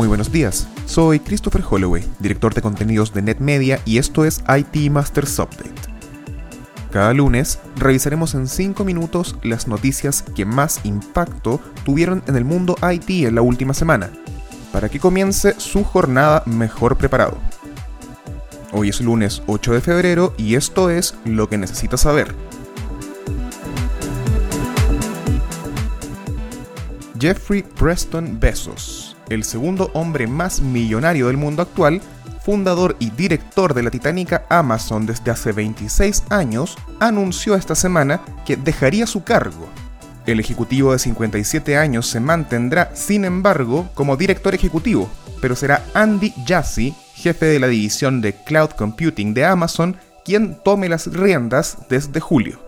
Muy buenos días, soy Christopher Holloway, director de contenidos de NetMedia y esto es IT Masters Update. Cada lunes revisaremos en 5 minutos las noticias que más impacto tuvieron en el mundo IT en la última semana, para que comience su jornada mejor preparado. Hoy es lunes 8 de febrero y esto es lo que necesitas saber. Jeffrey Preston Bezos el segundo hombre más millonario del mundo actual, fundador y director de la titánica Amazon desde hace 26 años, anunció esta semana que dejaría su cargo. El ejecutivo de 57 años se mantendrá, sin embargo, como director ejecutivo, pero será Andy Jassy, jefe de la división de Cloud Computing de Amazon, quien tome las riendas desde julio.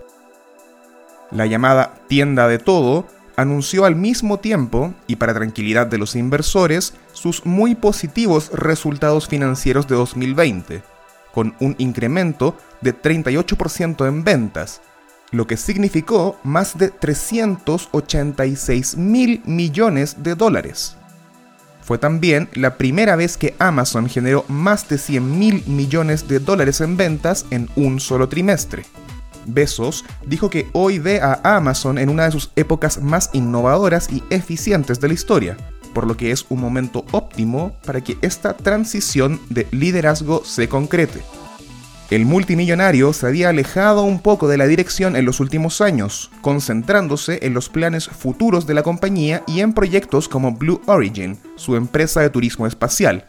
La llamada tienda de todo anunció al mismo tiempo, y para tranquilidad de los inversores, sus muy positivos resultados financieros de 2020, con un incremento de 38% en ventas, lo que significó más de 386 mil millones de dólares. Fue también la primera vez que Amazon generó más de 100 mil millones de dólares en ventas en un solo trimestre. Bezos dijo que hoy ve a Amazon en una de sus épocas más innovadoras y eficientes de la historia, por lo que es un momento óptimo para que esta transición de liderazgo se concrete. El multimillonario se había alejado un poco de la dirección en los últimos años, concentrándose en los planes futuros de la compañía y en proyectos como Blue Origin, su empresa de turismo espacial.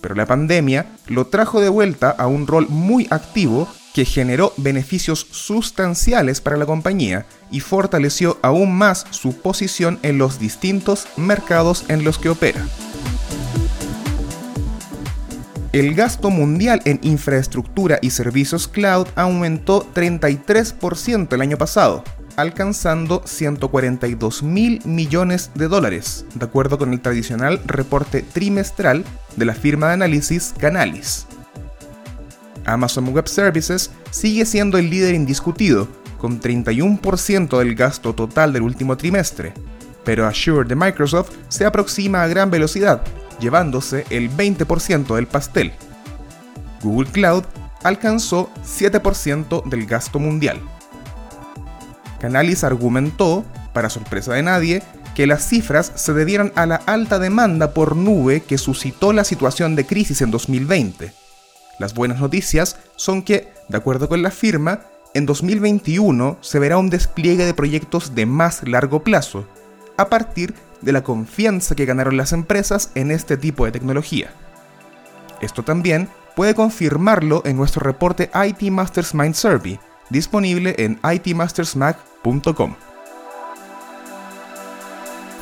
Pero la pandemia lo trajo de vuelta a un rol muy activo que generó beneficios sustanciales para la compañía y fortaleció aún más su posición en los distintos mercados en los que opera. El gasto mundial en infraestructura y servicios cloud aumentó 33% el año pasado, alcanzando 142 mil millones de dólares, de acuerdo con el tradicional reporte trimestral de la firma de análisis Canalis. Amazon Web Services sigue siendo el líder indiscutido, con 31% del gasto total del último trimestre, pero Azure de Microsoft se aproxima a gran velocidad, llevándose el 20% del pastel. Google Cloud alcanzó 7% del gasto mundial. Canalis argumentó, para sorpresa de nadie, que las cifras se debieron a la alta demanda por nube que suscitó la situación de crisis en 2020 las buenas noticias son que, de acuerdo con la firma, en 2021 se verá un despliegue de proyectos de más largo plazo, a partir de la confianza que ganaron las empresas en este tipo de tecnología. Esto también puede confirmarlo en nuestro reporte IT Masters Mind Survey, disponible en itmastersmac.com.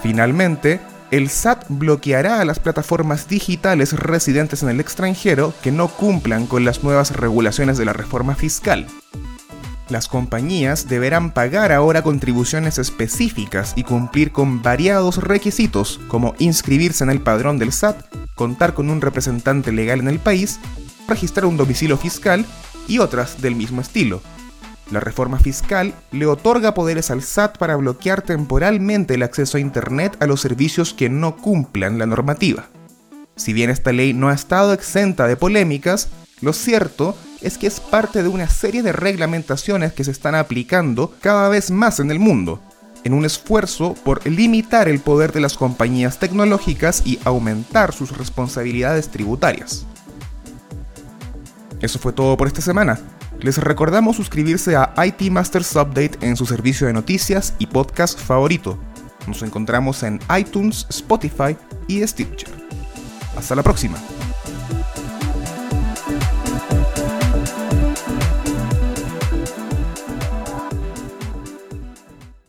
Finalmente, el SAT bloqueará a las plataformas digitales residentes en el extranjero que no cumplan con las nuevas regulaciones de la reforma fiscal. Las compañías deberán pagar ahora contribuciones específicas y cumplir con variados requisitos como inscribirse en el padrón del SAT, contar con un representante legal en el país, registrar un domicilio fiscal y otras del mismo estilo, la reforma fiscal le otorga poderes al SAT para bloquear temporalmente el acceso a Internet a los servicios que no cumplan la normativa. Si bien esta ley no ha estado exenta de polémicas, lo cierto es que es parte de una serie de reglamentaciones que se están aplicando cada vez más en el mundo, en un esfuerzo por limitar el poder de las compañías tecnológicas y aumentar sus responsabilidades tributarias. Eso fue todo por esta semana. Les recordamos suscribirse a IT Masters Update en su servicio de noticias y podcast favorito. Nos encontramos en iTunes, Spotify y Stitcher. Hasta la próxima.